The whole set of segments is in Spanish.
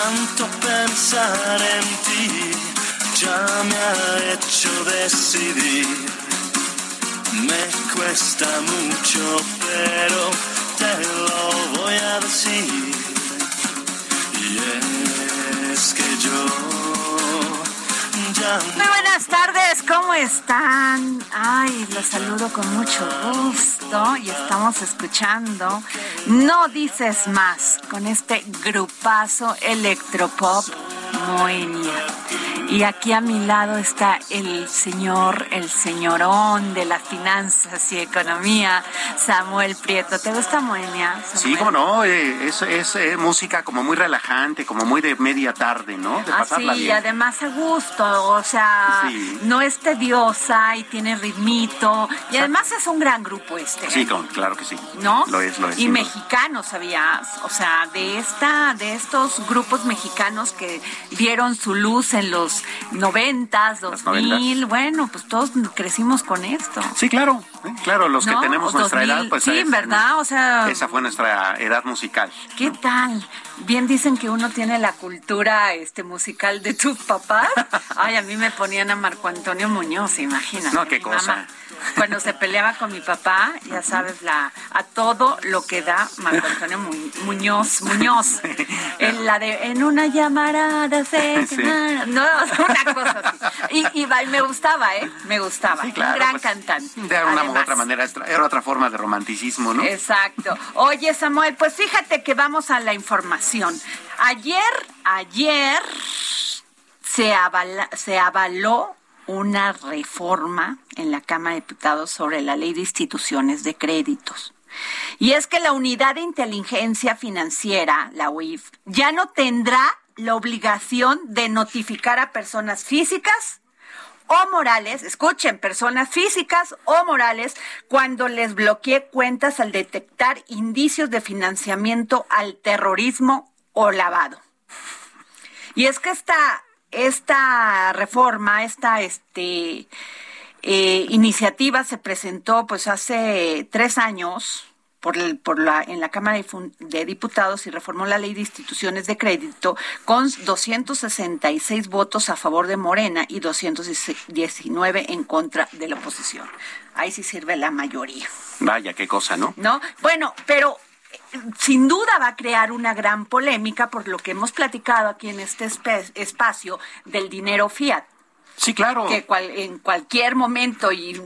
Tanto pensar en ti ya me ha hecho decidir. Me cuesta mucho, pero te lo voy a decir. Y es que yo ya Muy buenas tardes, ¿cómo están? Ay, los saludo con mucho gusto y estamos escuchando No Dices Más con este grupazo electropop Moenia. Y aquí a mi lado está el señor, el señorón de las finanzas y economía, Samuel Prieto. ¿Te gusta Moenia? Sí, cómo no, eh, es, es eh, música como muy relajante, como muy de media tarde, ¿no? De Ah, pasarla sí, y además a gusto, o sea, Sí. no es tediosa y tiene ritmito. Y además es un gran grupo este. Sí, con- claro que sí. ¿No? Lo es, lo es. Y sin duda. mexicanos, ¿sabías? O sea, de esta, de estos grupos mexicanos que dieron su luz en los noventas, dos mil, bueno, pues todos crecimos con esto. Sí, claro, eh, claro, los ¿No? que tenemos nuestra 2000, edad, pues sí, es- ¿verdad? O sea- esa fue nuestra edad musical. ¿Qué tal? Bien dicen que uno tiene la cultura este musical de tus papás. Ay, a mí me ponían a Marco Antonio Muñoz, imagínate. No, qué cosa. mamá. Cuando se peleaba con mi papá, ya sabes, la a todo lo que da Marco Antonio Mu- Muñoz, Muñoz. En la de en una llamarada se Sí. no, una cosa así. Y, me gustaba, ¿eh? Me gustaba. Sí, claro. Un gran pues, cantante. De una u otra manera, era otra forma de romanticismo, ¿no? Exacto. Oye, Samuel, pues fíjate que vamos a la información. Ayer, ayer se, avala- se avaló una reforma en la Cámara de Diputados sobre la ley de instituciones de créditos. Y es que la unidad de inteligencia financiera, la UIF, ya no tendrá la obligación de notificar a personas físicas o morales, escuchen, personas físicas o morales, cuando les bloquee cuentas al detectar indicios de financiamiento al terrorismo o lavado. Y es que esta, esta reforma, esta este, eh, iniciativa se presentó pues hace tres años por, el- por la, en la Cámara de, Diputados y reformó la ley de instituciones de crédito con 266 votos a favor de Morena y 219 en contra de la oposición. Ahí sí sirve la mayoría. Vaya, qué cosa, ¿no? ¿no? Bueno, pero sin duda va a crear una gran polémica por lo que hemos platicado aquí en este espacio del dinero fiat. Sí, claro. Que en cualquier momento y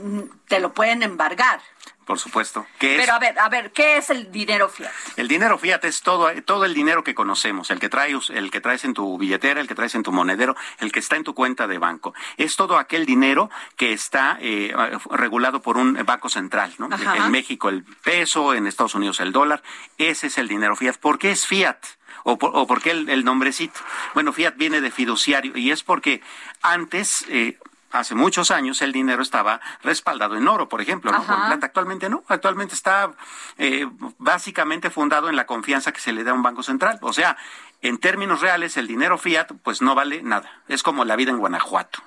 te lo pueden embargar. Por supuesto. Pero a ver, a ver, ¿qué es el dinero fiat? El dinero fiat es todo, todo el dinero que conocemos, el que traes, el que traes en tu billetera, el que traes en tu monedero, el que está en tu cuenta de banco. Es todo aquel dinero que está eh, regulado por un banco central, ¿no? En México el peso, en Estados Unidos el dólar. Ese es el dinero fiat. ¿Por qué es fiat? ¿O por, qué el, nombrecito? Bueno, fiat viene de fiduciario y es porque antes eh, hace muchos años el dinero estaba respaldado en oro, por ejemplo, ¿no? plata. Actualmente no, actualmente está eh, básicamente fundado en la confianza que se le da a un banco central. O sea, en términos reales, el dinero fiat, pues no vale nada. Es como la vida en Guanajuato.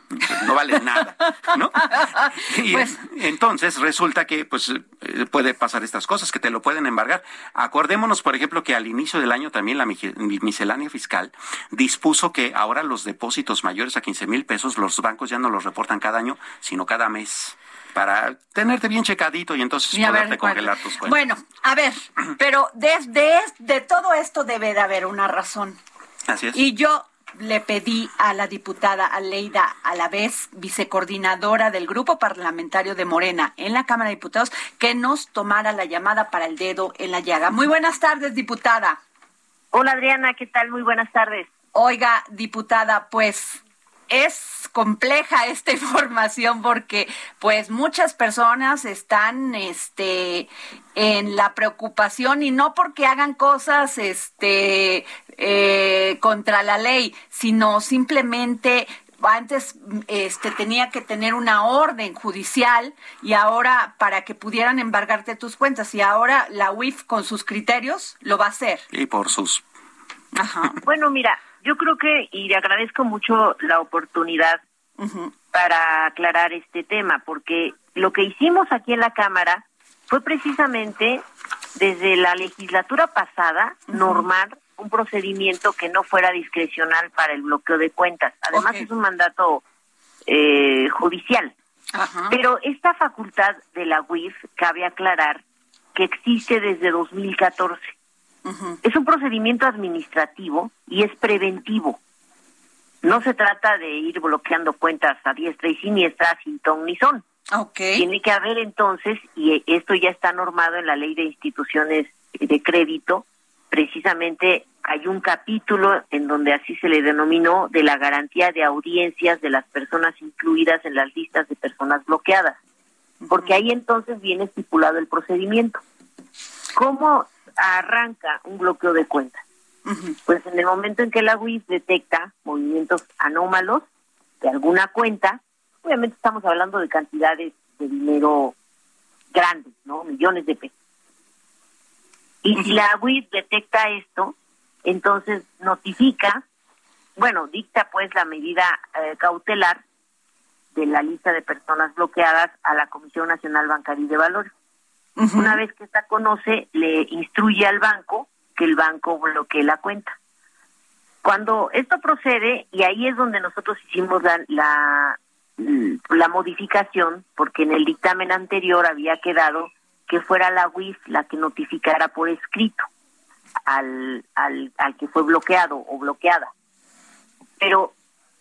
No vale nada, ¿no? Y pues entonces resulta que, pues, eh, puede pasar estas cosas, que te lo pueden embargar. Acordémonos, por ejemplo, que al inicio del año también la miscelánea fiscal dispuso que ahora los depósitos mayores a 15 mil pesos, los bancos ya no los reportan cada año, sino cada mes para tenerte bien checadito y entonces poderte congelar tus cuentas. Bueno, a ver, pero desde de todo esto debe de haber una razón. Así es. Y yo le pedí a la diputada Aleida vez vicecoordinadora del Grupo Parlamentario de Morena en la Cámara de Diputados, que nos tomara la llamada para el dedo en la llaga. Muy buenas tardes, diputada. Hola, Adriana, ¿qué tal? Muy buenas tardes. Oiga, diputada, pues es compleja esta información porque pues muchas personas están este en la preocupación y no porque hagan cosas este eh, contra la ley sino simplemente antes este tenía que tener una orden judicial y ahora para que pudieran embargarte tus cuentas y ahora la UIF con sus criterios lo va a hacer y por sus Ajá. bueno mira yo creo que, y le agradezco mucho la oportunidad para aclarar este tema, porque lo que hicimos aquí en la Cámara fue precisamente desde la legislatura pasada normar un procedimiento que no fuera discrecional para el bloqueo de cuentas. Además es un mandato eh, judicial. Pero esta facultad de la UIF cabe aclarar que existe desde 2014. Es un procedimiento administrativo y es preventivo. No se trata de ir bloqueando cuentas a diestra y siniestra sin ton ni son. Tiene que haber entonces, y esto ya está normado en la ley de instituciones de crédito, precisamente hay un capítulo en donde así se le denominó de la garantía de audiencias de las personas incluidas en las listas de personas bloqueadas, porque ahí entonces viene estipulado el procedimiento. ¿Cómo arranca un bloqueo de cuentas. Pues en el momento en que la UIF detecta movimientos anómalos de alguna cuenta, obviamente estamos hablando de cantidades de dinero grandes, ¿no? Millones de pesos. Y si la UIF detecta esto, entonces notifica, bueno, dicta pues la medida eh, cautelar de la lista de personas bloqueadas a la Comisión Nacional Bancaria y de Valores. Una vez que esta conoce, le instruye al banco que el banco bloquee la cuenta. Cuando esto procede, y ahí es donde nosotros hicimos la, la, la modificación, porque en el dictamen anterior había quedado que fuera la UIF la que notificara por escrito al, al, al que fue bloqueado o bloqueada. Pero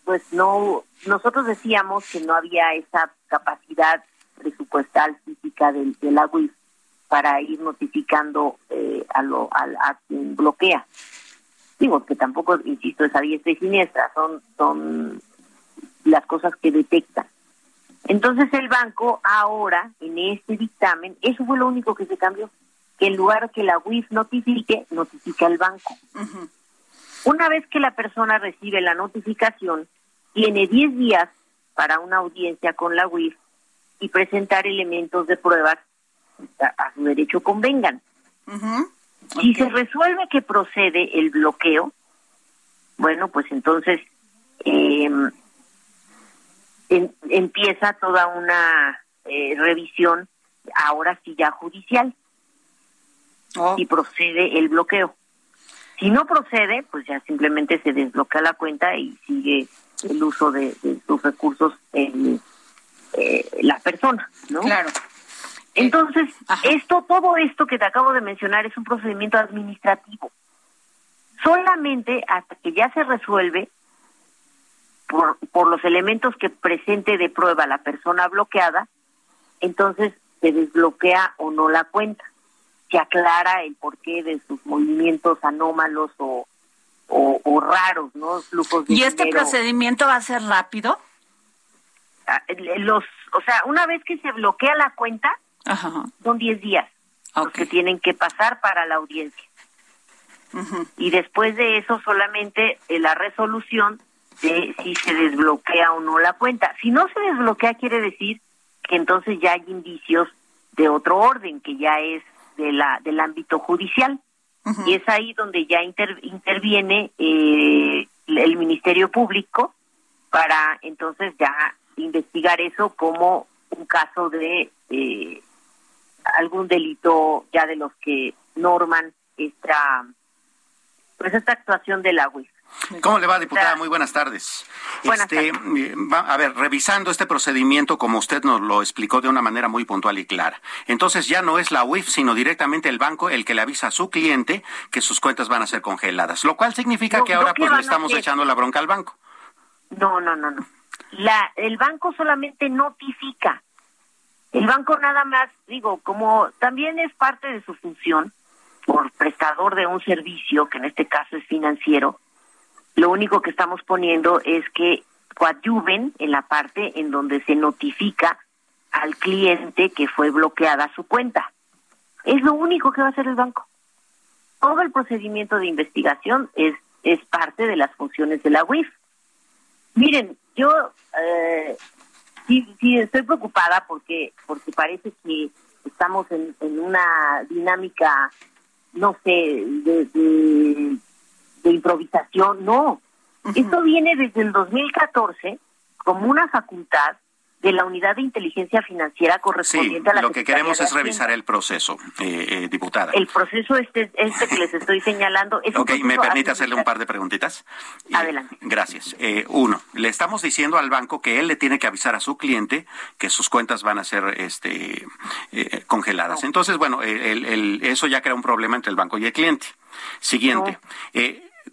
pues no, nosotros decíamos que no había esa capacidad presupuestal física de, de la UIF para ir notificando eh, a, lo, a, quien bloquea. Digo que tampoco, insisto, es a diestra y siniestra, son, son las cosas que detectan. Entonces el banco ahora, en este dictamen, eso fue lo único que se cambió, que en lugar que la UIF notifique, notifica el banco. Una vez que la persona recibe la notificación, tiene 10 días para una audiencia con la UIF y presentar elementos de pruebas a, su derecho convengan. Si se resuelve que procede el bloqueo, bueno, pues entonces em, empieza toda una eh, revisión, ahora sí ya judicial, oh. y procede el bloqueo. Si no procede, pues ya simplemente se desbloquea la cuenta y sigue el uso de, sus recursos en eh, la persona, ¿no? Claro. Entonces, esto, todo esto que te acabo de mencionar es un procedimiento administrativo. Solamente hasta que ya se resuelve, por, por los elementos que presente de prueba la persona bloqueada, entonces se desbloquea o no la cuenta. Se aclara el porqué de sus movimientos anómalos o, o, raros, ¿no? Flujos de ¿Y este procedimiento va a ser rápido? Ah, los, o sea, una vez que se bloquea la cuenta, son 10 días los que tienen que pasar para la audiencia. Y después de eso solamente eh, la resolución de si se desbloquea o no la cuenta. Si no se desbloquea quiere decir que entonces ya hay indicios de otro orden, que ya es de la del ámbito judicial. Y es ahí donde ya interviene eh, el Ministerio Público para entonces ya investigar eso como un caso de eh, algún delito ya de los que norman esta pues esta actuación de la UIF. ¿Cómo le va, diputada? Muy buenas tardes. Buenas este, a ver, revisando este procedimiento, como usted nos lo explicó de una manera muy puntual y clara. Entonces ya no es la UIF, sino directamente el banco el que le avisa a su cliente que sus cuentas van a ser congeladas, lo cual significa que ahora pues le estamos echando la bronca al banco. No, no, no, no. La, el banco solamente notifica. El banco nada más, digo, como también es parte de su función por prestador de un servicio, que en este caso es financiero, lo único que estamos poniendo es que coadyuven en la parte en donde se notifica al cliente que fue bloqueada su cuenta. Es lo único que va a hacer el banco. Todo el procedimiento de investigación es, es parte de las funciones de la UIF. Miren, yo eh, sí, sí estoy preocupada porque, porque parece que estamos en, en una dinámica, no sé, de de improvisación, no. Esto viene desde el 2014 como una facultad de la unidad de inteligencia financiera correspondiente a la lo que queremos es revisar el proceso, eh, eh, diputada. El proceso este, este que les estoy señalando. Es ok, ¿me permite hacerle un par de preguntitas? Adelante. gracias. Eh, uno, le estamos diciendo al banco que él le tiene que avisar a su cliente que sus cuentas van a ser este, congeladas. Entonces, bueno, el, eso ya crea un problema entre el banco y el cliente. Siguiente.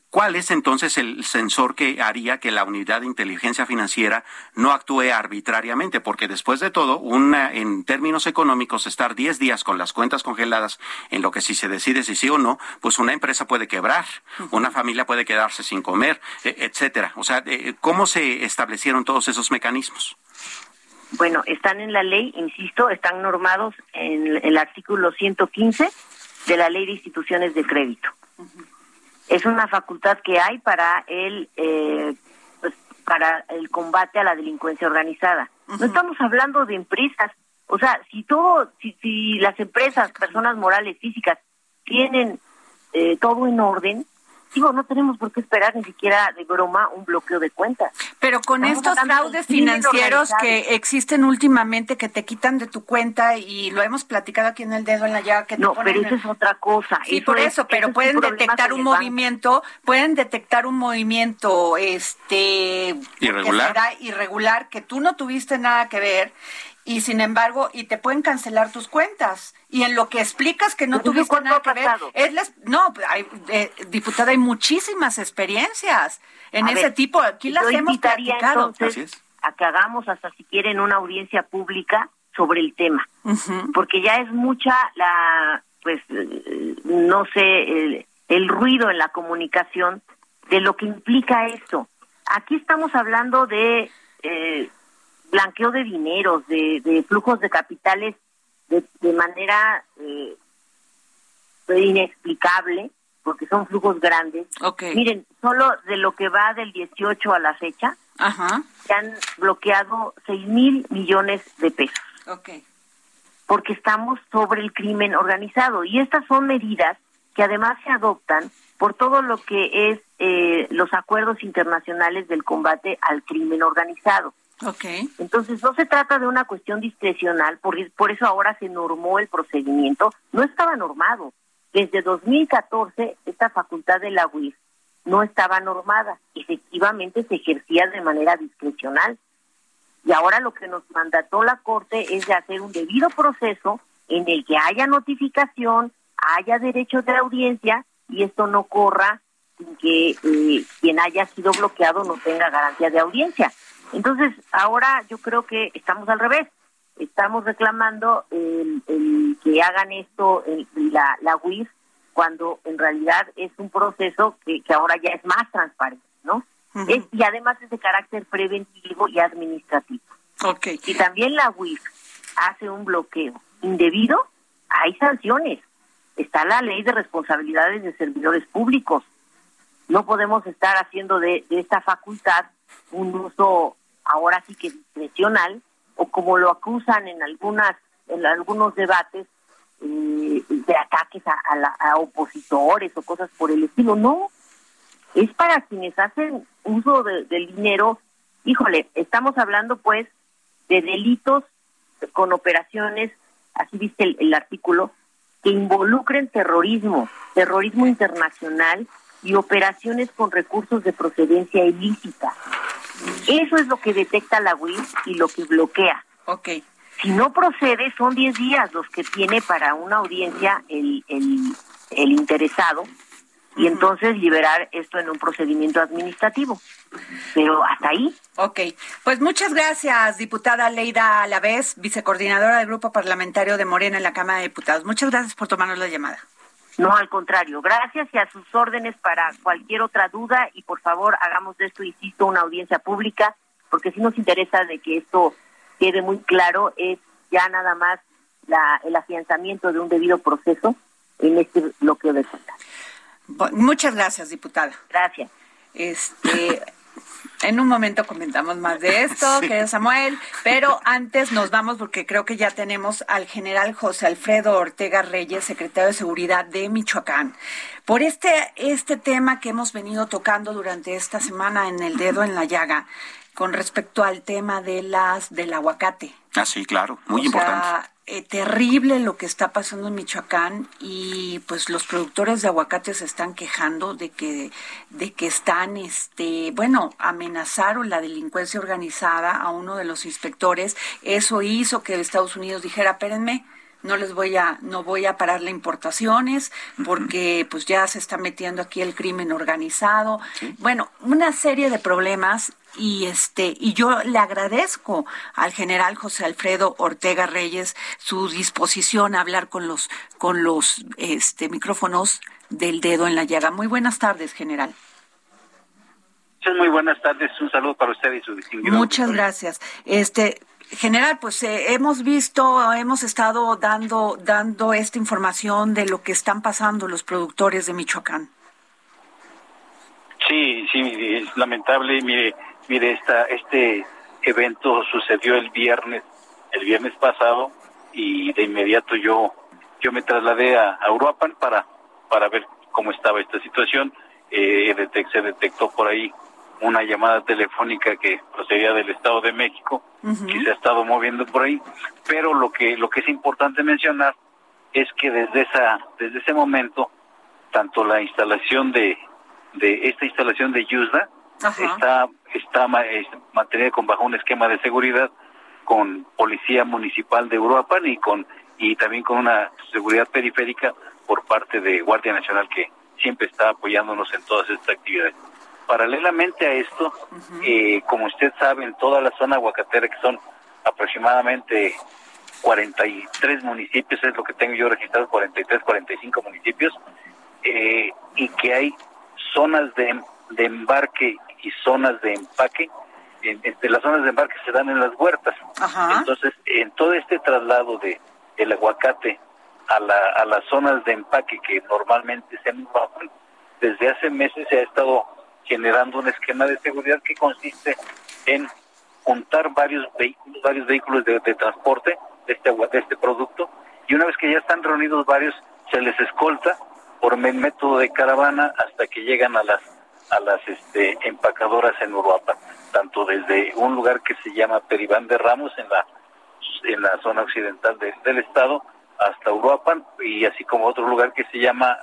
¿Cuál es entonces el sensor que haría que la unidad de inteligencia financiera no actúe arbitrariamente? Porque después de todo, una, en términos económicos, estar 10 días con las cuentas congeladas en lo que si se decide si sí o no, pues una empresa puede quebrar, una familia puede quedarse sin comer, e, etcétera. O sea, ¿cómo se establecieron todos esos mecanismos? Bueno, están en la ley, insisto, están normados en el artículo 115 de la Ley de Instituciones de Crédito es una facultad que hay para el eh, pues, para el combate a la delincuencia organizada. No estamos hablando de empresas, o sea, si todo, si, si las empresas, personas morales, físicas tienen eh, todo en orden, digo, no tenemos por qué esperar ni siquiera de broma un bloqueo de cuentas. Pero con estos fraudes financieros que existen últimamente, que te quitan de tu cuenta y lo hemos platicado aquí en el dedo en la llaga, que no, pero eso es otra cosa. Sí, por eso, pero pueden detectar un movimiento, pueden detectar un movimiento, este, irregular, irregular que tú no tuviste nada que ver y sin embargo, y te pueden cancelar tus cuentas. Y en lo que explicas que no tuviste nada que ver, es no, hay, eh, diputada, hay muchísimas experiencias en ese tipo. Aquí las hemos platicado. a que hagamos hasta si quieren una audiencia pública sobre el tema, porque ya es mucha la, pues, no sé, el, ruido en la comunicación de lo que implica esto. Aquí estamos hablando de eh, blanqueo de dineros, de, flujos de capitales de, manera eh, inexplicable, porque son flujos grandes. Miren, solo de lo que va del 18 a la fecha, se han bloqueado 6 mil millones de pesos. Porque estamos sobre el crimen organizado. Y estas son medidas que además se adoptan por todo lo que es eh, los acuerdos internacionales del combate al crimen organizado. Okay. Entonces no se trata de una cuestión discrecional, por, por eso ahora se normó el procedimiento, no estaba normado. Desde 2014 esta facultad de la UIF no estaba normada, efectivamente se ejercía de manera discrecional. Y ahora lo que nos mandató la Corte es de hacer un debido proceso en el que haya notificación, haya derecho de audiencia y esto no corra sin que eh, quien haya sido bloqueado no tenga garantía de audiencia. Entonces, ahora yo creo que estamos al revés. Estamos reclamando el, que hagan esto la, la UIF cuando en realidad es un proceso que, que ahora ya es más transparente, ¿no? y además es de carácter preventivo y administrativo. Okay. Si también la UIF hace un bloqueo indebido, hay sanciones. Está la ley de responsabilidades de servidores públicos. No podemos estar haciendo de, esta facultad un uso ahora sí que discrecional o como lo acusan en algunas en algunos debates eh, de ataques a, a, opositores o cosas por el estilo. No, es para quienes hacen uso del dinero. Híjole, estamos hablando pues de delitos con operaciones, así viste el, artículo, que involucren terrorismo, terrorismo internacional y operaciones con recursos de procedencia ilícita. Eso es lo que detecta la UIS y lo que bloquea. Ok. Si no procede, son 10 días los que tiene para una audiencia el, el, el interesado y entonces liberar esto en un procedimiento administrativo. Pero hasta ahí. Ok, pues muchas gracias, diputada Leida Alavés, vicecoordinadora del Grupo Parlamentario de Morena en la Cámara de Diputados. Muchas gracias por tomarnos la llamada. No, al contrario, gracias y a sus órdenes para cualquier otra duda y por favor hagamos de esto, insisto, una audiencia pública, porque si nos interesa de que esto quede muy claro, es ya nada más la, el afianzamiento de un debido proceso en este bloqueo de cuentas. Muchas gracias, diputada. Gracias. Este, en un momento comentamos más de esto, querido Samuel, pero antes nos vamos porque creo que ya tenemos al general José Alfredo Ortega Reyes, secretario de Seguridad de Michoacán, por este, este tema que hemos venido tocando durante esta semana en el dedo en la llaga con respecto al tema de las del aguacate. Ah, sí, claro, muy importante. Eh, terrible lo que está pasando en Michoacán y pues los productores de aguacate se están quejando de que de que están este bueno amenazaron la delincuencia organizada a uno de los inspectores eso hizo que Estados Unidos dijera espérenme no les voy a no voy a parar las importaciones porque pues ya se está metiendo aquí el crimen organizado bueno una serie de problemas y este y yo le agradezco al general José Alfredo Ortega Reyes su disposición a hablar con los con los este micrófonos del dedo en la llaga. Muy buenas tardes, general. Muy buenas tardes, un saludo para usted y su distinguido. Muchas gracias. Este general, pues eh, hemos visto, hemos estado dando dando esta información de lo que están pasando los productores de Michoacán. Sí, sí, es lamentable. Mire, Mire, esta, este evento sucedió el viernes, el viernes pasado, y de inmediato yo, yo me trasladé a, Uruapan para, para ver cómo estaba esta situación. Eh, se detectó por ahí una llamada telefónica que procedía del Estado de México, que se ha estado moviendo por ahí, pero lo que, lo que es importante mencionar es que desde esa, desde ese momento, tanto la instalación de, de esta instalación de Yusda, está está mantenida con bajo un esquema de seguridad con policía municipal de Uruapan y con y también con una seguridad periférica por parte de Guardia Nacional que siempre está apoyándonos en todas estas actividades. Paralelamente a esto, eh, como usted sabe, en toda la zona aguacatera, que son aproximadamente 43 municipios, es lo que tengo yo registrado, 43, 45 municipios, eh, y que hay zonas de, de embarque y zonas de empaque. Entre las zonas de embarque se dan en las huertas. Entonces, en todo este traslado de el aguacate a, la, a las zonas de empaque que normalmente se empacan, desde hace meses se ha estado generando un esquema de seguridad que consiste en juntar varios vehículos, varios vehículos de, transporte de este, de este producto y una vez que ya están reunidos varios, se les escolta por método de caravana hasta que llegan a las a las este, empacadoras en Uruapan, tanto desde un lugar que se llama Peribán de Ramos en la en la zona occidental del estado hasta Uruapan y así como otro lugar que se llama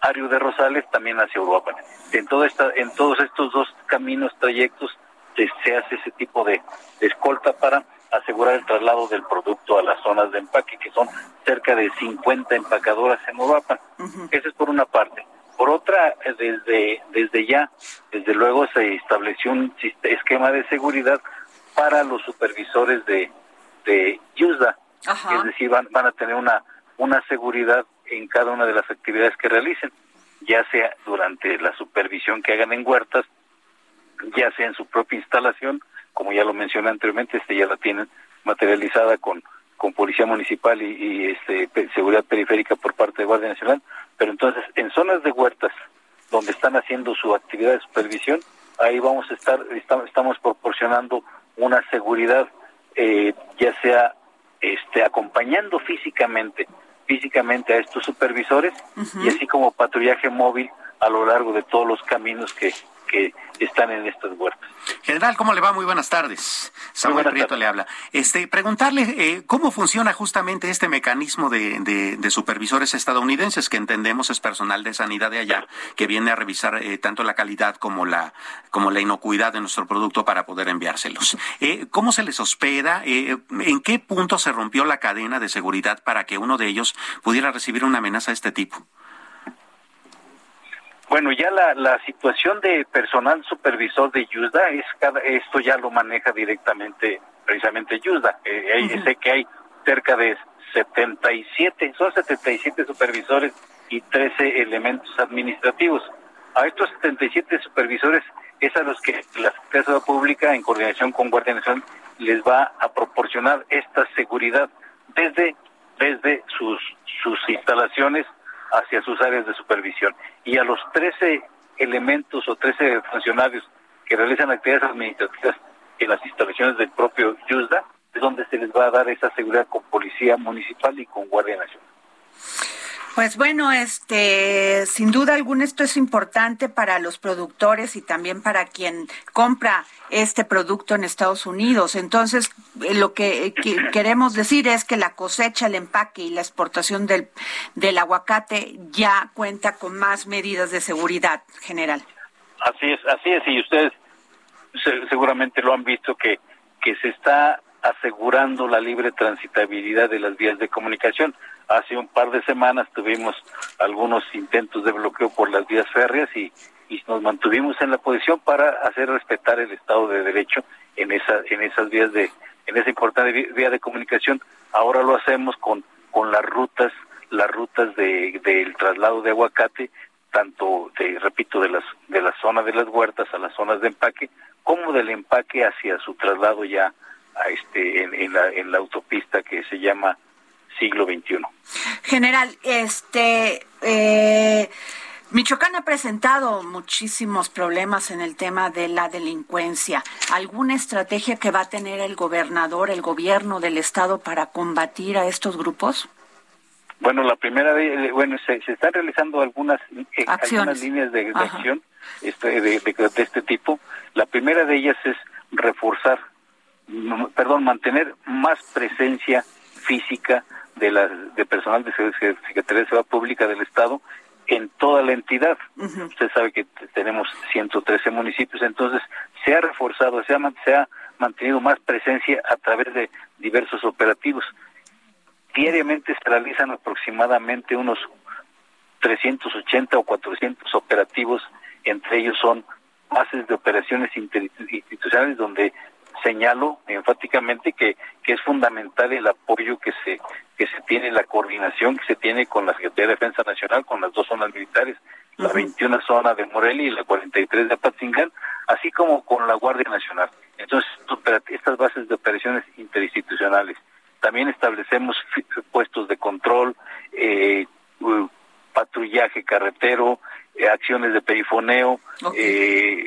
Ario de Rosales también hacia Uruapan. En todo esta, en todos estos dos caminos, trayectos se, hace ese tipo de, escolta para asegurar el traslado del producto a las zonas de empaque, que son cerca de 50 empacadoras en Uruapan. Eso es por una parte. Por otra, desde, desde ya, desde luego se estableció un esquema de seguridad para los supervisores de, de USDA. Es decir, van, van a tener una, una seguridad en cada una de las actividades que realicen, ya sea durante la supervisión que hagan en huertas, ya sea en su propia instalación, como ya lo mencioné anteriormente, este ya la tienen materializada con, con policía municipal y, este, seguridad periférica por parte de Guardia Nacional, pero entonces en zonas de huertas donde están haciendo su actividad de supervisión, ahí vamos a estar, estamos proporcionando una seguridad, eh, ya sea este, acompañando físicamente, físicamente a estos supervisores y así como patrullaje móvil a lo largo de todos los caminos que, que están en estas huertas. General, ¿cómo le va? Muy buenas tardes. Samuel Prieto le habla. Este, preguntarle eh, cómo funciona justamente este mecanismo de, de, supervisores estadounidenses que entendemos es personal de sanidad de allá que viene a revisar eh, tanto la calidad como la como la inocuidad de nuestro producto para poder enviárselos. Eh, ¿Cómo se les hospeda? ¿En qué punto se rompió la cadena de seguridad para que uno de ellos pudiera recibir una amenaza de este tipo? Bueno, ya la, la situación de personal supervisor de Yusda, es cada, esto ya lo maneja directamente precisamente Yusda. Eh, Sé que hay cerca de 77, son 77 supervisores y 13 elementos administrativos. A estos 77 supervisores es a los que la Secretaría Pública, en coordinación con Guardia Nacional, les va a proporcionar esta seguridad desde, desde sus, sus instalaciones hacia sus áreas de supervisión. Y a los 13 elementos o 13 funcionarios que realizan actividades administrativas en las instalaciones del propio YUSDA, es donde se les va a dar esa seguridad con policía municipal y con Guardia Nacional. Pues bueno, este, sin duda alguna esto es importante para los productores y también para quien compra este producto en Estados Unidos. Entonces, eh, lo que, queremos decir es que la cosecha, el empaque y la exportación del, del aguacate ya cuenta con más medidas de seguridad general. Así es, así es, y ustedes seguramente lo han visto que, que se está asegurando la libre transitabilidad de las vías de comunicación. Hace un par de semanas tuvimos algunos intentos de bloqueo por las vías férreas y, nos mantuvimos en la posición para hacer respetar el Estado de Derecho en esa en esas vías de en esa importante vía de comunicación. Ahora lo hacemos con con las rutas las rutas de del traslado de aguacate tanto de repito de las de la zona de las huertas a las zonas de empaque como del empaque hacia su traslado ya a este en, la, en la autopista que se llama siglo XXI. General, este eh, Michoacán ha presentado muchísimos problemas en el tema de la delincuencia. ¿Alguna estrategia que va a tener el gobernador, el gobierno del estado para combatir a estos grupos? Bueno, la primera de, bueno, se, se están realizando algunas, eh, algunas líneas de, acción este, de, de, este tipo. La primera de ellas es reforzar, perdón, mantener más presencia física de, la, de personal de Secretaría de Seguridad Pública del Estado en toda la entidad. Usted sabe que tenemos 113 municipios, entonces se ha reforzado, se ha, se ha mantenido más presencia a través de diversos operativos. Diariamente se realizan aproximadamente unos 380 o 400 operativos, entre ellos son bases de operaciones institucionales donde señalo enfáticamente que, que es fundamental el apoyo que se que se tiene, la coordinación que se tiene con la Secretaría de Defensa Nacional, con las dos zonas militares, la 21 zona de Morelia y la 43 de Apatzingán, así como con la Guardia Nacional. Entonces, estas bases de operaciones interinstitucionales. También establecemos puestos de control, eh, patrullaje carretero, eh, acciones de perifoneo, eh,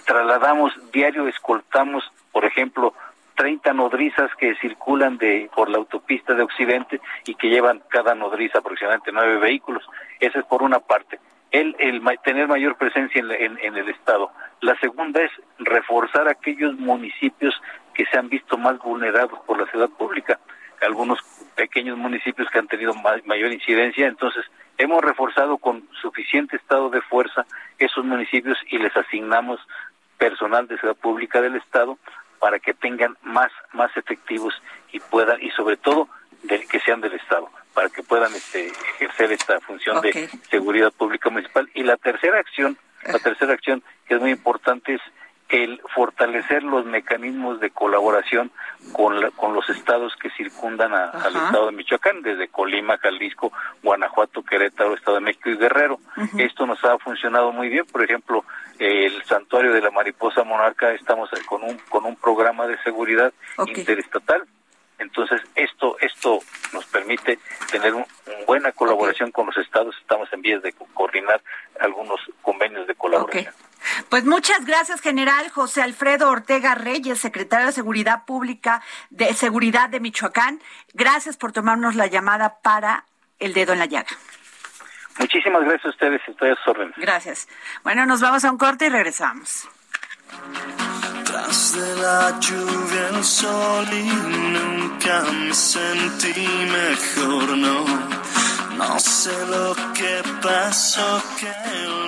trasladamos diario, escoltamos por ejemplo, 30 nodrizas que circulan de por la autopista de Occidente y que llevan cada nodriza aproximadamente nueve vehículos. Esa es por una parte. El, el tener mayor presencia en, en, el Estado. La segunda es reforzar aquellos municipios que se han visto más vulnerados por la ciudad pública. Algunos pequeños municipios que han tenido mayor incidencia. Entonces, hemos reforzado con suficiente estado de fuerza esos municipios y les asignamos personal de ciudad pública del Estado para que tengan más, más efectivos y puedan, y sobre todo, de, que sean del Estado. para que puedan este, ejercer esta función de seguridad pública municipal. Y la tercera acción, la tercera acción que es muy importante es el fortalecer los mecanismos de colaboración con, con los estados que circundan al estado de Michoacán, desde Colima, Jalisco, Guanajuato, Querétaro, Estado de México y Guerrero. Esto nos ha funcionado muy bien. Por ejemplo, el santuario de la mariposa monarca estamos con un con un programa de seguridad interestatal entonces, esto esto nos permite tener una buena colaboración con los estados. Estamos en vías de coordinar algunos convenios de colaboración. Pues muchas gracias, general José Alfredo Ortega Reyes, secretario de Seguridad Pública de Seguridad de Michoacán. Gracias por tomarnos la llamada para el dedo en la llaga. Muchísimas gracias a ustedes, estoy a sus órdenes. Gracias. Bueno, nos vamos a un corte y regresamos. Tras de la lluvia el sol y nunca me sentí mejor, no. No sé lo que pasó que.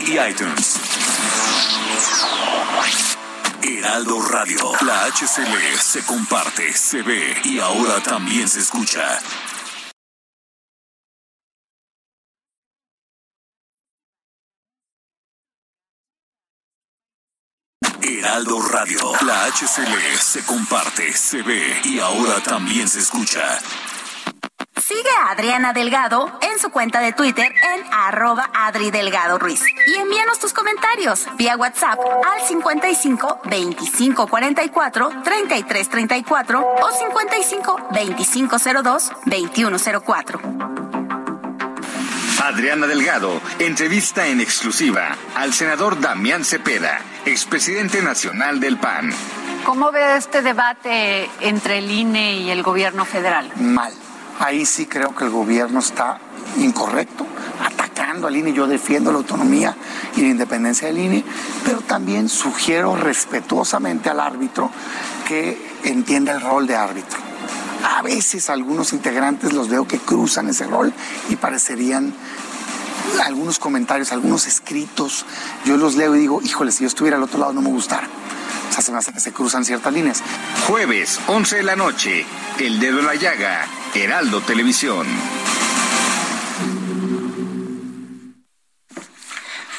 Y iTunes. Heraldo Radio. La HCL se comparte, se ve y ahora también se escucha. Heraldo Radio. La HCL se comparte, se ve y ahora también se escucha. Sigue a Adriana Delgado en su cuenta de Twitter en arroba Adri Delgado Ruiz. Y envíanos tus comentarios vía WhatsApp al 55 25 44 33 34 o 55 25 02 21 04. Adriana Delgado entrevista en exclusiva al senador Damián Cepeda, expresidente nacional del PAN. ¿Cómo ve este debate entre el INE y el gobierno federal? Mal ahí sí creo que el gobierno está incorrecto, atacando al INE. Yo defiendo la autonomía y la independencia del INE, pero también sugiero respetuosamente al árbitro que entienda el rol de árbitro. A veces algunos integrantes los veo que cruzan ese rol y parecerían algunos comentarios, algunos escritos, yo los leo y digo, híjole, si yo estuviera al otro lado no me gustara. O sea, se me hace que se cruzan ciertas líneas. Jueves, 11 de la noche, El Dedo en la Llaga, Heraldo Televisión.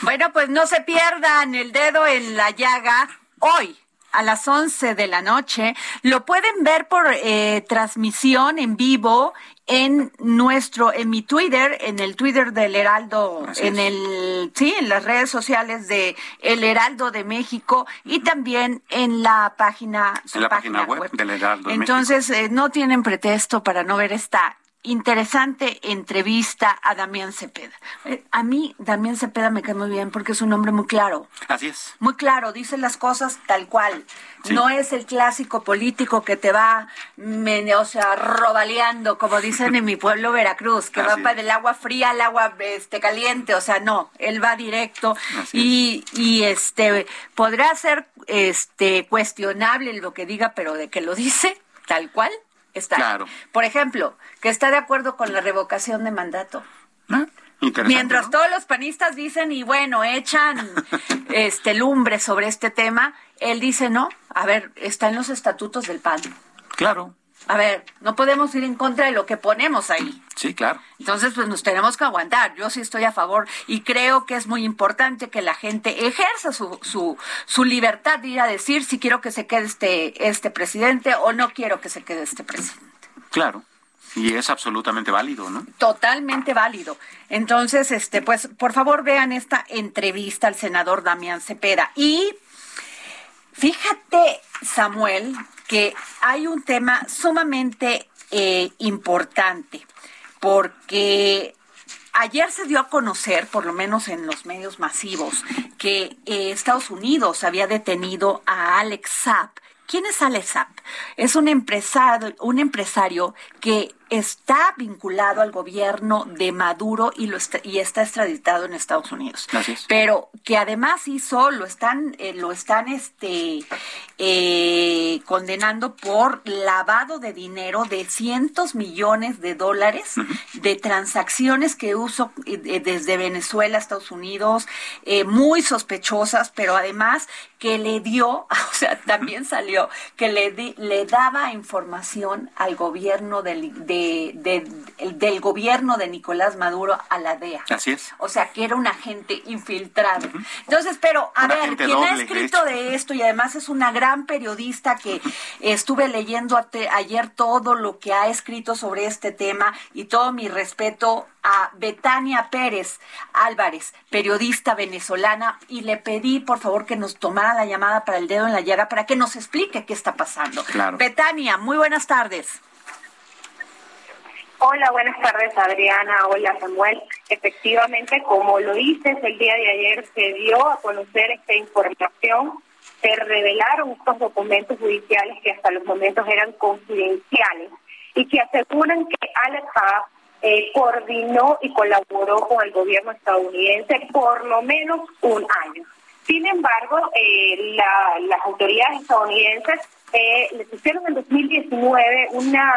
Bueno, pues no se pierdan el dedo en la llaga hoy a las 11 de la noche. Lo pueden ver por eh, transmisión en vivo en nuestro, en mi Twitter, en el Twitter del Heraldo, en el, sí, en las redes sociales de El Heraldo de México y también en la página, en la página, web, del Heraldo. Entonces, eh, no tienen pretexto para no ver esta interesante entrevista a Damián Cepeda. Eh, a mí Damián Cepeda me cae muy bien porque es un hombre muy claro. Así es. Muy claro, dice las cosas tal cual. No es el clásico político que te va, o sea, robaleando, como dicen en mi pueblo Veracruz, que va para del agua fría al agua este, caliente. O sea, no, él va directo y, y este podrá ser este cuestionable lo que diga, pero de que lo dice tal cual está. Claro. Por ejemplo, que está de acuerdo con la revocación de mandato. Ah, Mientras todos los panistas dicen y bueno, echan este lumbre sobre este tema, él dice no, a ver, está en los estatutos del PAN. Claro. A ver, no podemos ir en contra de lo que ponemos ahí. Sí, claro. Entonces, pues nos tenemos que aguantar. Yo sí estoy a favor y creo que es muy importante que la gente ejerza su, su, su libertad de ir a decir si quiero que se quede este, este presidente o no quiero que se quede este presidente. Claro. Y es absolutamente válido, ¿no? Totalmente válido. Entonces, este, pues, por favor, vean esta entrevista al senador Damián Cepeda. Y fíjate, Samuel, que hay un tema sumamente eh, importante, porque ayer se dio a conocer, por lo menos en los medios masivos, que eh, Estados Unidos había detenido a Alex Zapp. ¿Quién es Alex Zapp? Es un empresario, un empresario que está vinculado al gobierno de Maduro y lo está, y está extraditado en Estados Unidos. Pero que además hizo, lo están, eh, lo están este eh, condenando por lavado de dinero de cientos millones de dólares de transacciones que uso eh, desde Venezuela a Estados Unidos, muy sospechosas, pero además que le dio, o sea, también salió que le, le daba información al gobierno del, de del gobierno de Nicolás Maduro a la DEA. Así es. O sea, que era un agente infiltrado. Entonces, pero a ver, quien ha escrito de, esto y además es una gran periodista que estuve leyendo ayer todo lo que ha escrito sobre este tema y todo mi respeto a Betania Pérez Álvarez, periodista venezolana, y le pedí por favor que nos tomara la llamada para el dedo en la llaga para que nos explique qué está pasando. Claro. Betania, muy buenas tardes. Hola, buenas tardes Adriana, hola Samuel. Efectivamente, como lo dices, el día de ayer se dio a conocer esta información, se revelaron estos documentos judiciales que hasta los momentos eran confidenciales y que aseguran que Alex eh, coordinó y colaboró con el gobierno estadounidense por lo menos un año. Sin embargo, eh, las autoridades estadounidenses eh, le pusieron en 2019 una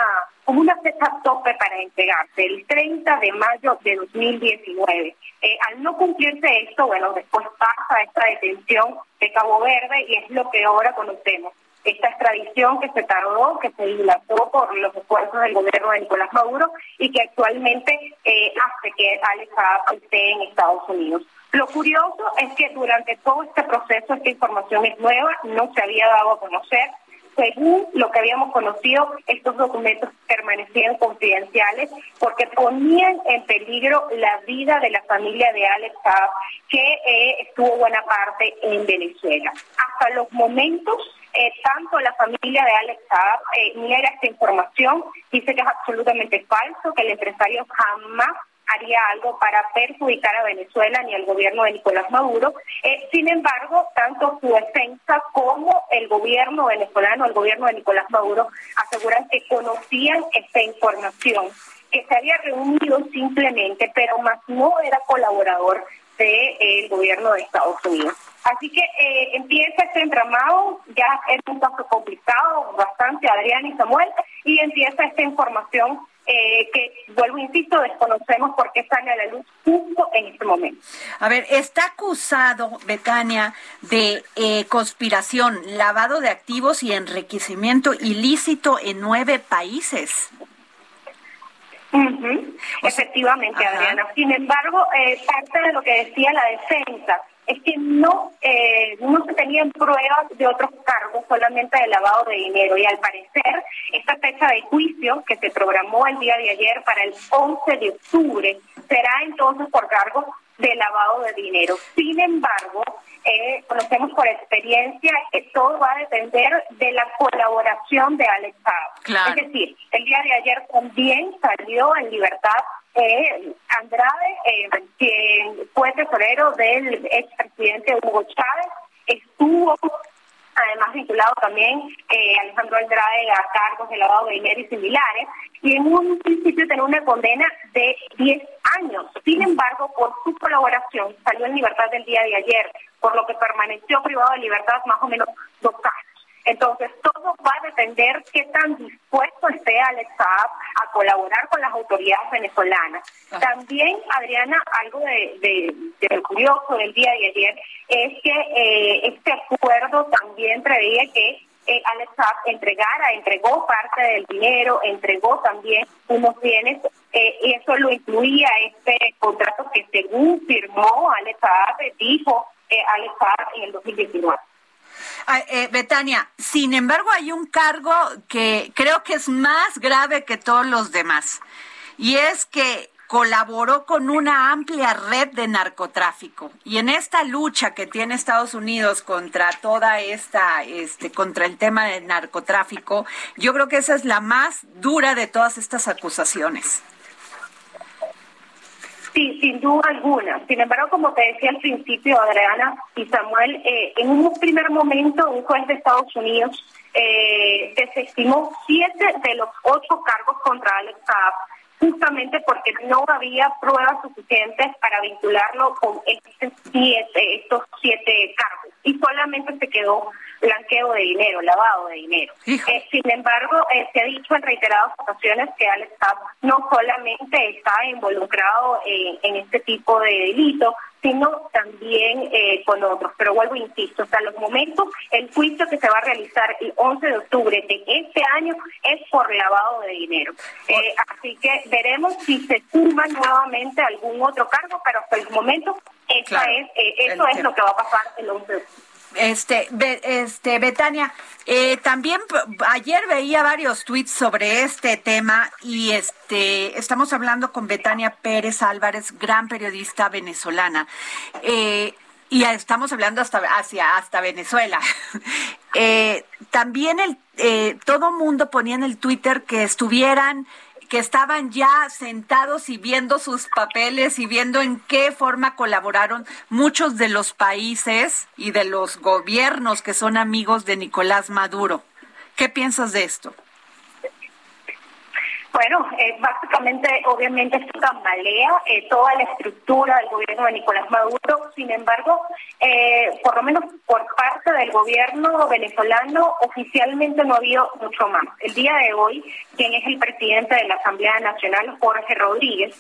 como una fecha tope para entregarse, el 30 de mayo de 2019. Eh, al no cumplirse esto, bueno, después pasa esta detención de Cabo Verde y es lo que ahora conocemos. Esta extradición que se tardó, que se dilató por los esfuerzos del gobierno de Nicolás Maduro y que actualmente eh, hace que Alex esté en Estados Unidos. Lo curioso es que durante todo este proceso esta información es nueva, no se había dado a conocer, según lo que habíamos conocido, estos documentos permanecían confidenciales porque ponían en peligro la vida de la familia de Alex Saab, que eh, estuvo buena parte en Venezuela. Hasta los momentos, eh, tanto la familia de Alex Saab eh, esta información, dice que es absolutamente falso, que el empresario jamás haría algo para perjudicar a Venezuela ni al gobierno de Nicolás Maduro. Eh, sin embargo, tanto su defensa como el gobierno venezolano, el gobierno de Nicolás Maduro, aseguran que conocían esta información, que se había reunido simplemente, pero más no era colaborador del gobierno de Estados Unidos. Así que eh, empieza este entramado, ya es un caso complicado, bastante, Adrián y Samuel, y empieza esta información eh, que, vuelvo, insisto, desconocemos por qué sale a la luz justo en este momento. A ver, está acusado, Betania, de eh, conspiración, lavado de activos y enriquecimiento ilícito en nueve países. Efectivamente, Adriana. Sin embargo, eh, parte de lo que decía la defensa es que no, eh, no se tenían pruebas de otros cargos, solamente de lavado de dinero. Y al parecer, esta fecha de juicio que se programó el día de ayer para el 11 de octubre será entonces por cargos de lavado de dinero. Sin embargo, eh, conocemos por experiencia que todo va a depender de la colaboración de Alex. Es decir, el día de ayer también salió en libertad eh, Andrade, eh, quien fue tesorero del expresidente Hugo Chávez, estuvo además vinculado también eh, Alejandro Andrade a cargos de lavado de dinero y similares, y en un principio tenía una condena de 10 años. Sin embargo, por su colaboración salió en libertad del día de ayer, por lo que permaneció privado de libertad más o menos dos años. Entonces, todo va a depender qué tan dispuesto esté Alex Saab a colaborar con las autoridades venezolanas. También, Adriana, algo de, de, curioso del día de ayer es que eh, este acuerdo también preveía que eh, Alex Saab entregara, entregó parte del dinero, entregó también unos bienes, eh, eso lo incluía este contrato que según firmó Alex Saab, dijo Alex Saab en el 2019. Eh, Betania, sin embargo hay un cargo que creo que es más grave que todos los demás y es que colaboró con una amplia red de narcotráfico y en esta lucha que tiene Estados Unidos contra toda esta este contra el tema del narcotráfico yo creo que esa es la más dura de todas estas acusaciones Sí, sin duda alguna. Sin embargo, como te decía al principio, Adriana y Samuel, eh, en un primer momento un juez de Estados Unidos eh, desestimó siete de los ocho cargos contra Alex Saab justamente porque no había pruebas suficientes para vincularlo con estos siete, estos siete cargos y solamente se quedó blanqueo de dinero, lavado de dinero. Eh, sin embargo, eh, se ha dicho en reiteradas ocasiones que Alex Saab no solamente está involucrado en este tipo de delitos, sino también eh, con otros. Pero vuelvo, insisto, hasta los momentos, el juicio que se va a realizar el 11 de octubre de este año es por lavado de dinero. Eh, así que veremos si se suma nuevamente algún otro cargo, pero hasta el momento esa es, eh, eso es lo que va a pasar el 11 de octubre. Este, este, Betania, eh, también ayer veía varios tweets sobre este tema y este, estamos hablando con Betania Pérez Álvarez, gran periodista venezolana. Eh, y estamos hablando hasta hacia hasta Venezuela. eh, también el eh, todo mundo ponía en el Twitter que estuvieran que estaban ya sentados y viendo sus papeles y viendo en qué forma colaboraron muchos de los países y de los gobiernos que son amigos de Nicolás Maduro. ¿Qué piensas de esto? Bueno, eh, básicamente, obviamente, esto tambalea eh, toda la estructura del gobierno de Nicolás Maduro. Sin embargo, eh, por lo menos por parte del gobierno venezolano, oficialmente no ha habido mucho más. El día de hoy, quien es el presidente de la Asamblea Nacional, Jorge Rodríguez,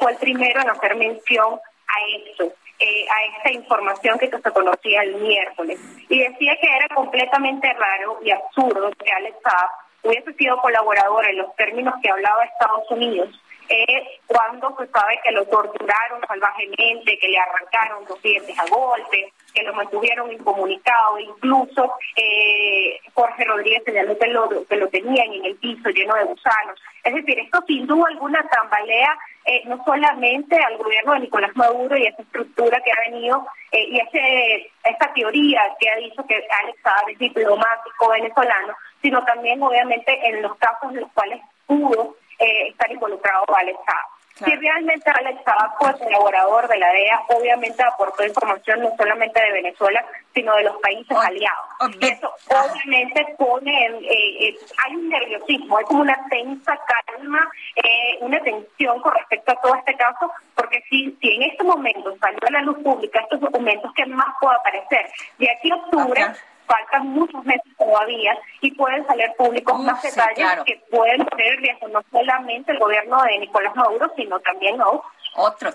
fue el primero en hacer mención a esto. a esta información que se conocía el miércoles. Y decía que era completamente raro y absurdo que Alex Saab hubiese sido colaborador en los términos que hablaba Estados Unidos, eh, cuando se sabe que lo torturaron salvajemente, que le arrancaron los dientes a golpe, que lo mantuvieron incomunicado, incluso eh, Jorge Rodríguez señaló que lo, que lo tenían en el piso lleno de gusanos. Es decir, esto sin duda alguna tambalea eh, no solamente al gobierno de Nicolás Maduro y esa estructura que ha venido eh, y ese, esa teoría que ha dicho que Alex Saab es diplomático venezolano, sino también obviamente en los casos en los cuales pudo eh, estar involucrado Alex Saab. Si realmente Alex fue colaborador de la DEA, obviamente aportó información no solamente de Venezuela, sino de los países aliados. Eso obviamente pone, en, eh, eh, hay un nerviosismo, hay como una tensa calma, eh, una tensión con respecto a todo este caso, porque si, si en este momento salió a la luz pública estos documentos, ¿qué más puede aparecer? De aquí a octubre faltan muchos meses todavía y pueden salir públicos más detalles que pueden riesgo no solamente el gobierno de Nicolás Maduro, sino también otros. Otros.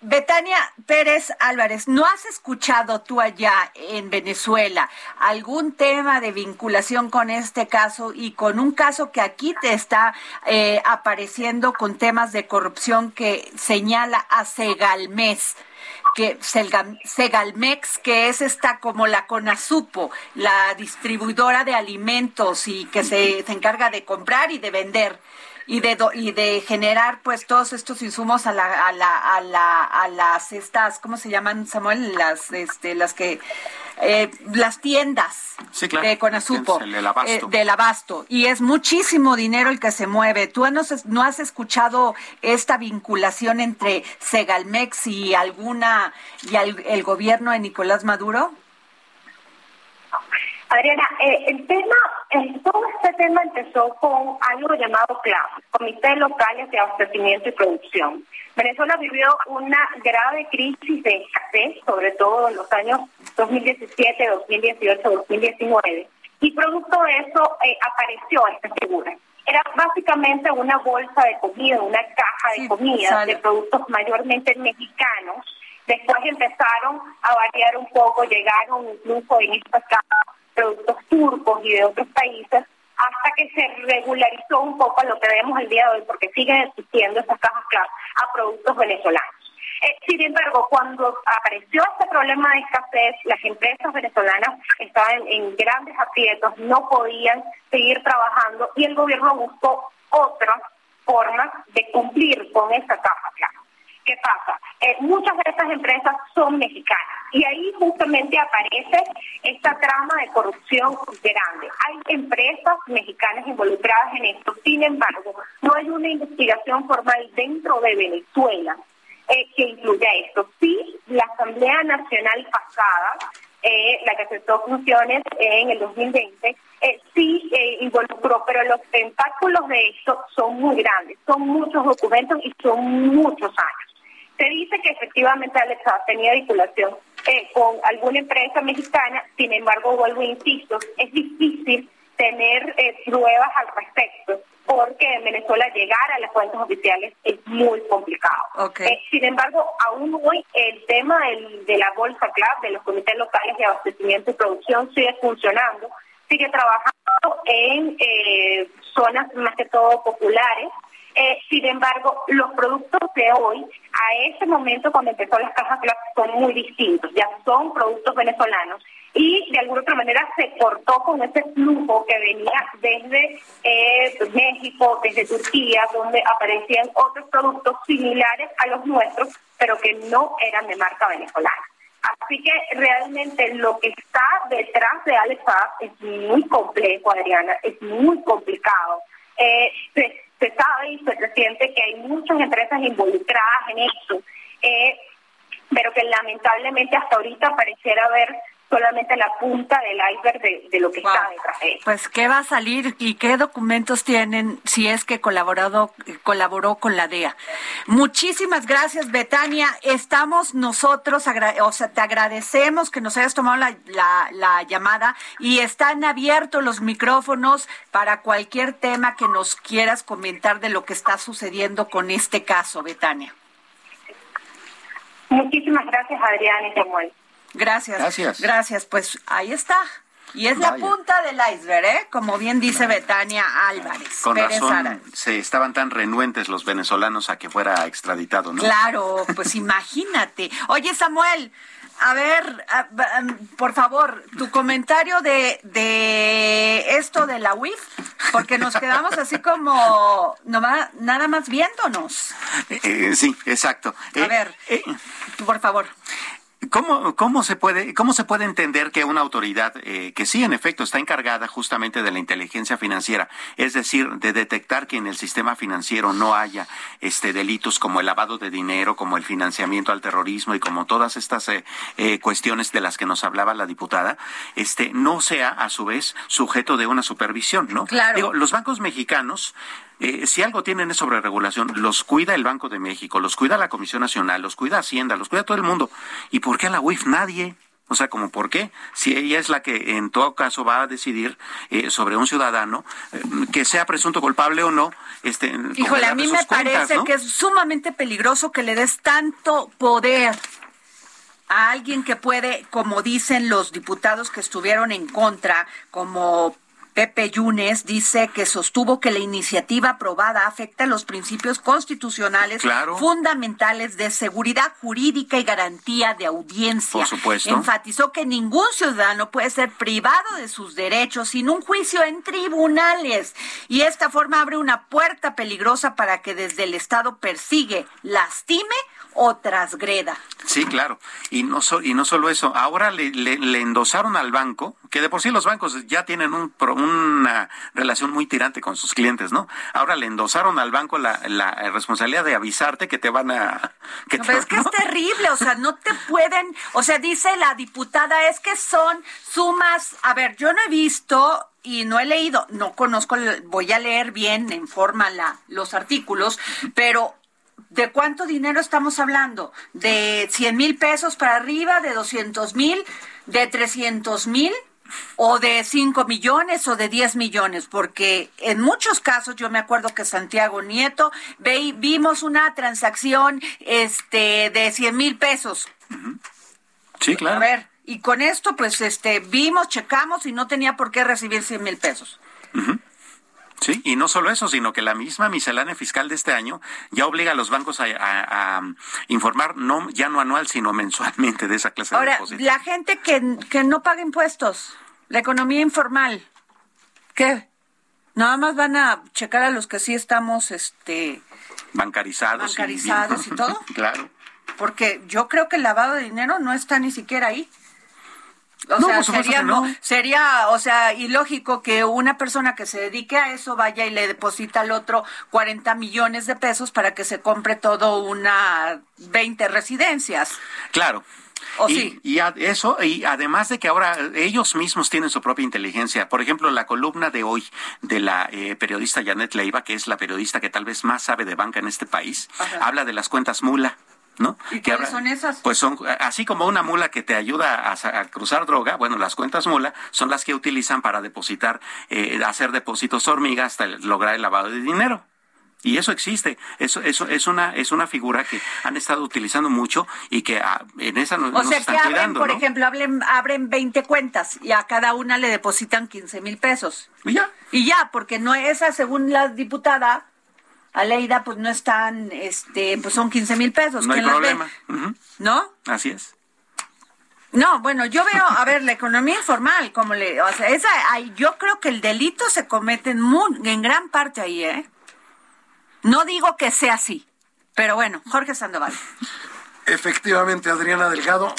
Betania Pérez Álvarez, ¿no has escuchado tú allá en Venezuela algún tema de vinculación con este caso y con un caso que aquí te está eh, apareciendo con temas de corrupción que señala a Segalmés? que Segalmex, que es esta como la CONASUPO, la distribuidora de alimentos y que se, se encarga de comprar y de vender y de y de generar pues todos estos insumos a la a la a la a las estas cómo se llaman Samuel las este las que eh, las tiendas de Conasupo eh, del abasto. Y es muchísimo dinero el que se mueve. Tú no, no has escuchado esta vinculación entre Segalmex y alguna y el gobierno de Nicolás Maduro Adriana, eh, el tema, todo este tema empezó con algo llamado CLAP, Comité Locales de Abastecimiento y Producción. Venezuela vivió una grave crisis de escasez, sobre todo en los años 2017, 2018, 2019, y producto de eso eh, apareció esta figura. Era básicamente una bolsa de comida, una caja de comida de productos mayormente mexicanos. Después empezaron a variar un poco, llegaron incluso en estas cajas productos turcos y de otros países, hasta que se regularizó un poco lo que vemos el día de hoy, porque siguen existiendo esas cajas claras a productos venezolanos. Eh, sin embargo, cuando apareció este problema de escasez, las empresas venezolanas estaban en grandes aprietos, no podían seguir trabajando y el gobierno buscó otras formas de cumplir con esa caja claro. ¿Qué pasa? Eh, muchas de estas empresas son mexicanas y ahí justamente aparece esta trama de corrupción grande. Hay empresas mexicanas involucradas en esto, sin embargo, no hay una investigación formal dentro de Venezuela eh, que incluya esto. Sí, la Asamblea Nacional pasada, eh, la que aceptó funciones en el 2020, eh, sí involucró, pero los tentáculos de esto son muy grandes, son muchos documentos y son muchos años. Se dice que efectivamente Alexa tenía vinculación eh, con alguna empresa mexicana, sin embargo, vuelvo e insisto, es difícil tener eh, pruebas al respecto porque en Venezuela llegar a las fuentes oficiales es muy complicado. Eh, sin embargo, aún hoy el tema del, de la Bolsa Club, de los comités locales de abastecimiento y producción, sigue funcionando, sigue trabajando en eh, zonas más que todo populares, eh, sin embargo, los productos de hoy, a ese momento cuando empezó las cajas Club, son muy distintos, ya son productos venezolanos y de alguna otra manera se cortó con ese flujo que venía desde eh, México, desde Turquía, donde aparecían otros productos similares a los nuestros, pero que no eran de marca venezolana. Así que realmente lo que está detrás de Alexa es muy complejo, Adriana, es muy complicado. Eh, se sabe y se siente que hay muchas empresas involucradas en esto, eh, pero que lamentablemente hasta ahorita pareciera haber solamente la punta del iceberg de, lo que está detrás de Pues, ¿qué va a salir y qué documentos tienen si es que colaborado, colaboró con la DEA? Muchísimas gracias, Betania. Estamos nosotros, o sea, te agradecemos que nos hayas tomado la, la llamada y están abiertos los micrófonos para cualquier tema que nos quieras comentar de lo que está sucediendo con este caso, Betania. Muchísimas gracias, Adrián y Samuel. Gracias. Gracias. Gracias. Pues ahí está. Y es la punta del iceberg, ¿eh? Como bien dice Betania Álvarez. Con razón, se estaban tan renuentes los venezolanos a que fuera extraditado, ¿no? Claro, pues imagínate. Oye, Samuel, a ver, por favor, tu comentario de, de esto de la UIF, porque nos quedamos así como nada más viéndonos. Eh, eh, sí, exacto. A ver, eh, por favor. ¿Cómo, cómo, se puede, ¿Cómo se puede entender que una autoridad eh, que sí, en efecto, está encargada justamente de la inteligencia financiera, es decir, de detectar que en el sistema financiero no haya este, delitos como el lavado de dinero, como el financiamiento al terrorismo y como todas estas eh, eh, cuestiones de las que nos hablaba la diputada, este, no sea a su vez sujeto de una supervisión, ¿no? Claro. Digo, los bancos mexicanos eh, si algo tienen es sobre regulación, los cuida el Banco de México, los cuida la Comisión Nacional, los cuida Hacienda, los cuida todo el mundo. ¿Y por qué a la UIF nadie? O sea, como por qué, si ella es la que en todo caso va a decidir eh, sobre un ciudadano, eh, que sea presunto culpable o no, este, Híjole, a mí me parece que es sumamente peligroso que le des tanto poder a alguien que puede, como dicen los diputados que estuvieron en contra, como Pepe Yunes dice que sostuvo que la iniciativa aprobada afecta los principios constitucionales fundamentales de seguridad jurídica y garantía de audiencia. Por supuesto. Enfatizó que ningún ciudadano puede ser privado de sus derechos sin un juicio en tribunales. Y esta forma abre una puerta peligrosa para que desde el Estado persigue, lastime o transgreda. Sí, claro. Y no, y no solo eso, ahora le, le, endosaron al banco, que de por sí los bancos ya tienen un, una relación muy tirante con sus clientes, ¿no? Ahora le endosaron al banco la, la responsabilidad de avisarte que te van a... Que es que es terrible, o sea, no te pueden, o sea, dice la diputada, es que son sumas, a ver, yo no he visto y no he leído, no conozco, voy a leer bien en forma la, los artículos, pero ¿De cuánto dinero estamos hablando? ¿De 100 mil pesos para arriba? ¿De 200 mil? ¿De 300 mil? o de 5 millones o de 10 millones, porque en muchos casos yo me acuerdo que Santiago Nieto ve, vimos una transacción este de 100 mil pesos. Sí, claro. A ver, y con esto pues este vimos, checamos y no tenía por qué recibir 100 mil pesos. Sí, y no solo eso, sino que la misma miscelánea fiscal de este año ya obliga a los bancos a, informar no ya no anual, sino mensualmente de esa clase de depósitos. la gente que, que no paga impuestos, la economía informal, ¿qué? Nada más van a checar a los que sí estamos este bancarizados, bancarizados y todo. claro. Porque yo creo que el lavado de dinero no está ni siquiera ahí. O sea, sería, no. sería, o sea, ilógico que una persona que se dedique a eso vaya y le deposita al otro 40 millones de pesos para que se compre todo una 20 residencias. Claro. ¿O y, sí? y eso, y además de que ahora ellos mismos tienen su propia inteligencia. Por ejemplo, la columna de hoy de la eh, periodista Janet Leiva, que es la periodista que tal vez más sabe de banca en este país, habla de las cuentas mula. ¿No? ¿Y qué son esas? Pues son, así como una mula que te ayuda a, cruzar droga, bueno, las cuentas mula son las que utilizan para depositar, eh, hacer depósitos hormiga hasta lograr el lavado de dinero. Y eso existe, eso, eso es una es una figura que han estado utilizando mucho y que ah, en esa no, o sea, que abren, por ejemplo, abren, abren 20 cuentas y a cada una le depositan 15 mil pesos. Y ya. Y ya, porque no esa, según la diputada, Aleida, pues no están, este, pues son 15 mil pesos. No hay problema. ¿No? Así es. No, bueno, yo veo, a ver, la economía informal, como le, o sea, esa, yo creo que el delito se comete en, en gran parte ahí, ¿eh? No digo que sea así, pero bueno, Jorge Sandoval. Efectivamente, Adriana Delgado,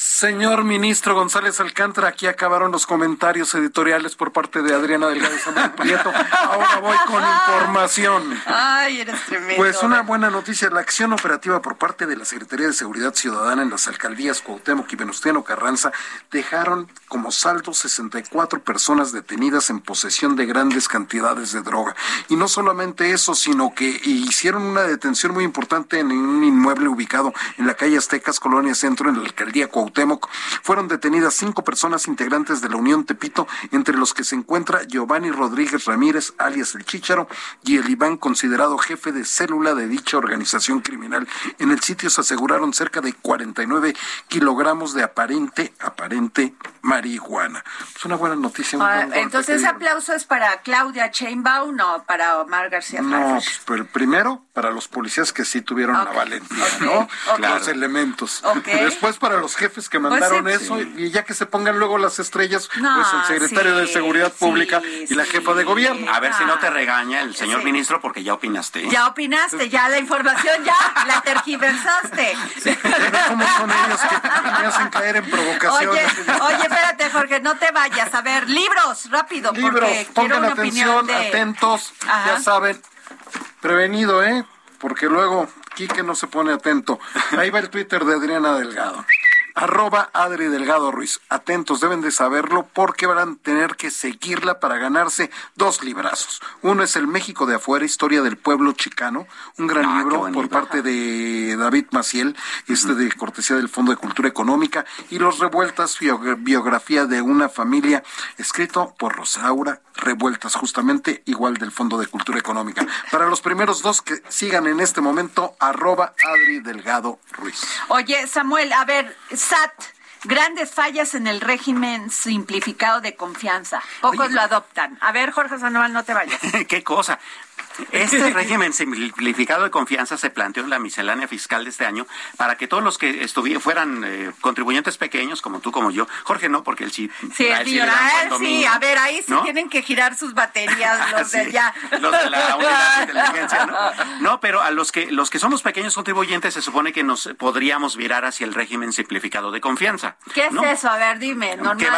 Señor ministro González Alcántara, aquí acabaron los comentarios editoriales por parte de Adriana Delgado y Samuel Prieto. Ahora voy con información. Ay, eres tremendo. Pues una buena noticia, la acción operativa por parte de la Secretaría de Seguridad Ciudadana en las alcaldías Cuauhtémoc y Venustiano Carranza dejaron como saldo 64 personas detenidas en posesión de grandes cantidades de droga. Y no solamente eso, sino que hicieron una detención muy importante en un inmueble ubicado en la calle Aztecas, Colonia Centro, en la alcaldía Cuauhtémoc fueron detenidas cinco personas integrantes de la Unión Tepito, entre los que se encuentra Giovanni Rodríguez Ramírez, alias El Chícharo, y el Iván, considerado jefe de célula de dicha organización criminal. En el sitio se aseguraron cerca de 49 kilogramos de aparente, aparente marihuana. Es una buena noticia. Ah, entonces, ese aplauso es para Claudia Chainbaum o para Omar García No, pues, pero primero para los policías que sí tuvieron la valentía, ¿no? Los elementos. Después para los jefes que mandaron pues eso y ya que se pongan luego las estrellas, pues el secretario de Seguridad Pública y la jefa de gobierno. A ver si no te regaña el señor ministro porque ya opinaste. Ya opinaste, ya la información ya la tergiversaste. ¿Cómo son ellos que me hacen caer en provocaciones? Oye, oye, espérate, Jorge, no te vayas. A ver, libros, rápido. Libros, pongan atención, atentos, ya saben. Prevenido, ¿eh? Porque luego Quique no se pone atento. Ahí va el Twitter de Adriana Delgado arroba Adri Delgado Ruiz. Atentos, deben de saberlo porque van a tener que seguirla para ganarse dos librazos. Uno es El México de afuera, historia del pueblo chicano, un gran ah, libro por parte de David Maciel, este de cortesía del Fondo de Cultura Económica, y Los Revueltas, biografía de una familia, escrito por Rosaura Revueltas, justamente igual del Fondo de Cultura Económica. Para los primeros dos que sigan en este momento, arroba Adri Delgado Ruiz. Oye, Samuel, a ver, SAT. Grandes fallas en el régimen simplificado de confianza. Pocos lo adoptan. A ver, Jorge Sandoval, no te vayas. ¿Qué cosa? Este régimen simplificado de confianza se planteó en la miscelánea fiscal de este año para que todos los que fueran eh, contribuyentes pequeños, como tú, como yo, Jorge no, porque él sí. Sí, el sí, sí, a ver, ahí sí tienen que girar sus baterías los de allá. Los de la unidad de inteligencia, ¿no? No, pero a los que, los que somos pequeños contribuyentes se supone que nos podríamos virar hacia el régimen simplificado de confianza. ¿Qué es eso? A ver, dime, normal que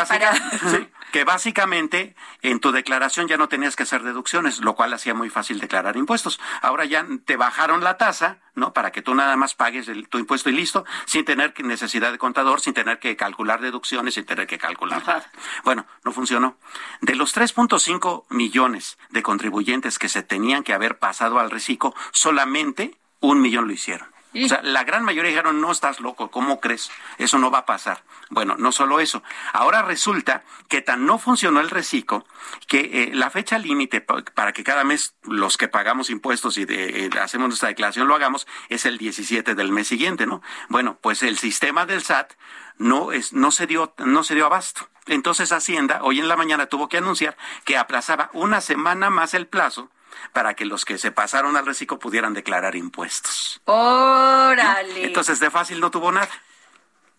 básicamente en tu declaración ya no tenías que hacer deducciones, lo cual hacía muy fácil declarar impuestos. Ahora ya te bajaron la tasa, ¿no? Para que tú nada más pagues el, tu impuesto y listo, sin tener necesidad de contador, sin tener que calcular deducciones, sin tener que calcular nada. Bueno, no funcionó. De los 3.5 millones de contribuyentes que se tenían que haber pasado al reciclo, solamente un millón lo hicieron. O sea, la gran mayoría dijeron, no estás loco, ¿cómo crees? Eso no va a pasar. Bueno, no solo eso. Ahora resulta que tan no funcionó el reciclo que eh, la fecha límite para que cada mes los que pagamos impuestos y eh, hacemos nuestra declaración lo hagamos es el 17 del mes siguiente, ¿no? Bueno, pues el sistema del SAT no es no se dio no se dio abasto. Entonces Hacienda hoy en la mañana tuvo que anunciar que aplazaba una semana más el plazo para que los que se pasaron al reciclo pudieran declarar impuestos. Órale. Entonces de fácil no tuvo nada.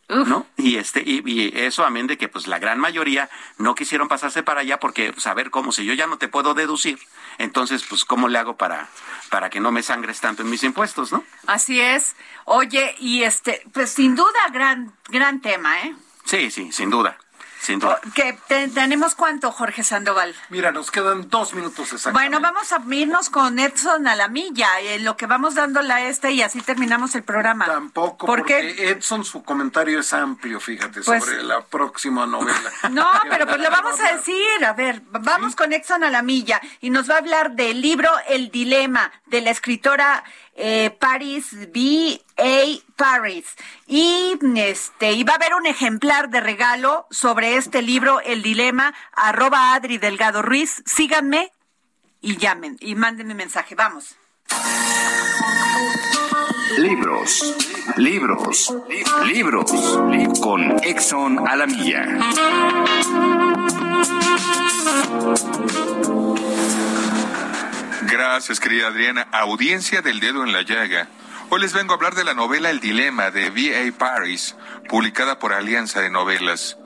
¿No? Y este y, eso amén de que pues la gran mayoría no quisieron pasarse para allá porque pues, a ver cómo si yo ya no te puedo deducir, entonces pues cómo le hago para para que no me sangres tanto en mis impuestos, ¿no? Así es. Oye, y este pues sin duda gran gran tema, ¿eh? Sí, sí, sin duda. Oh, que tenemos cuánto, Jorge Sandoval. Mira, nos quedan dos minutos exactamente. Bueno, vamos a irnos con Edson a la milla, en lo que vamos dándole a este y así terminamos el programa. Tampoco, porque Edson su comentario es amplio, fíjate, pues sobre la próxima novela. No, pero pues lo vamos a decir. A ver, vamos con Edson a la milla y nos va a hablar del libro El Dilema de la escritora eh, Paris B. A. Paris. Y este, y va a haber un ejemplar de regalo sobre este libro, El Dilema, arroba Adri Delgado Ruiz. Síganme y llamen y mándenme mensaje. Vamos. Libros, libros, libros, con Exxon a la milla. Gracias, querida Adriana. Audiencia del dedo en la llaga. Hoy les vengo a hablar de la novela El Dilema de V.A. Paris, publicada por Alianza de Novelas.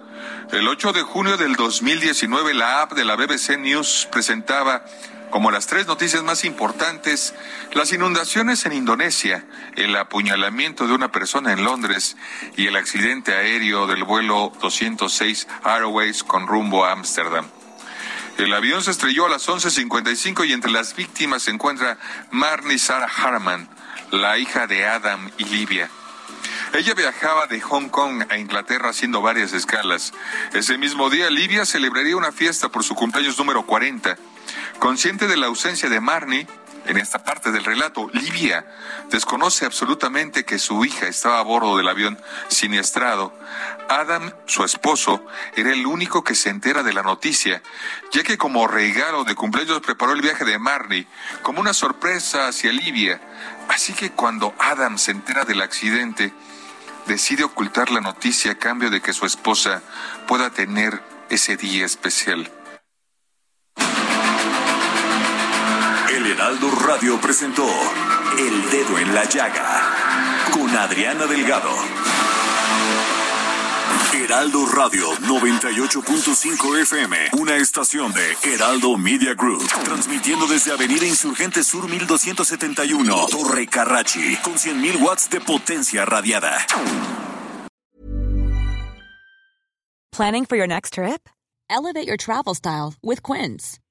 El 8 de junio del 2019, la app de la BBC News presentaba como las tres noticias más importantes, las inundaciones en Indonesia, el apuñalamiento de una persona en Londres y el accidente aéreo del vuelo 206 Airways con rumbo a Ámsterdam. El avión se estrelló a las 11.55 y entre las víctimas se encuentra Marnie Sarah Harman, la hija de Adam y Livia. Ella viajaba de Hong Kong a Inglaterra haciendo varias escalas. Ese mismo día, Livia celebraría una fiesta por su cumpleaños número 40. Consciente de la ausencia de Marnie, en esta parte del relato, Livia desconoce absolutamente que su hija estaba a bordo del avión siniestrado. Adam, su esposo, era el único que se entera de la noticia, ya que como regalo de cumpleaños preparó el viaje de Marnie como una sorpresa hacia Livia. Así que cuando Adam se entera del accidente, decide ocultar la noticia a cambio de que su esposa pueda tener ese día especial. El Heraldo Radio presentó El Dedo en la Llaga con Adriana Delgado. Heraldo Radio 98.5 FM, una estación de Heraldo Media Group, transmitiendo desde Avenida Insurgente Sur 1271, Torre Carrachi, con 100.000 watts de potencia radiada. Planning for your next trip? Elevate your travel style with Quince.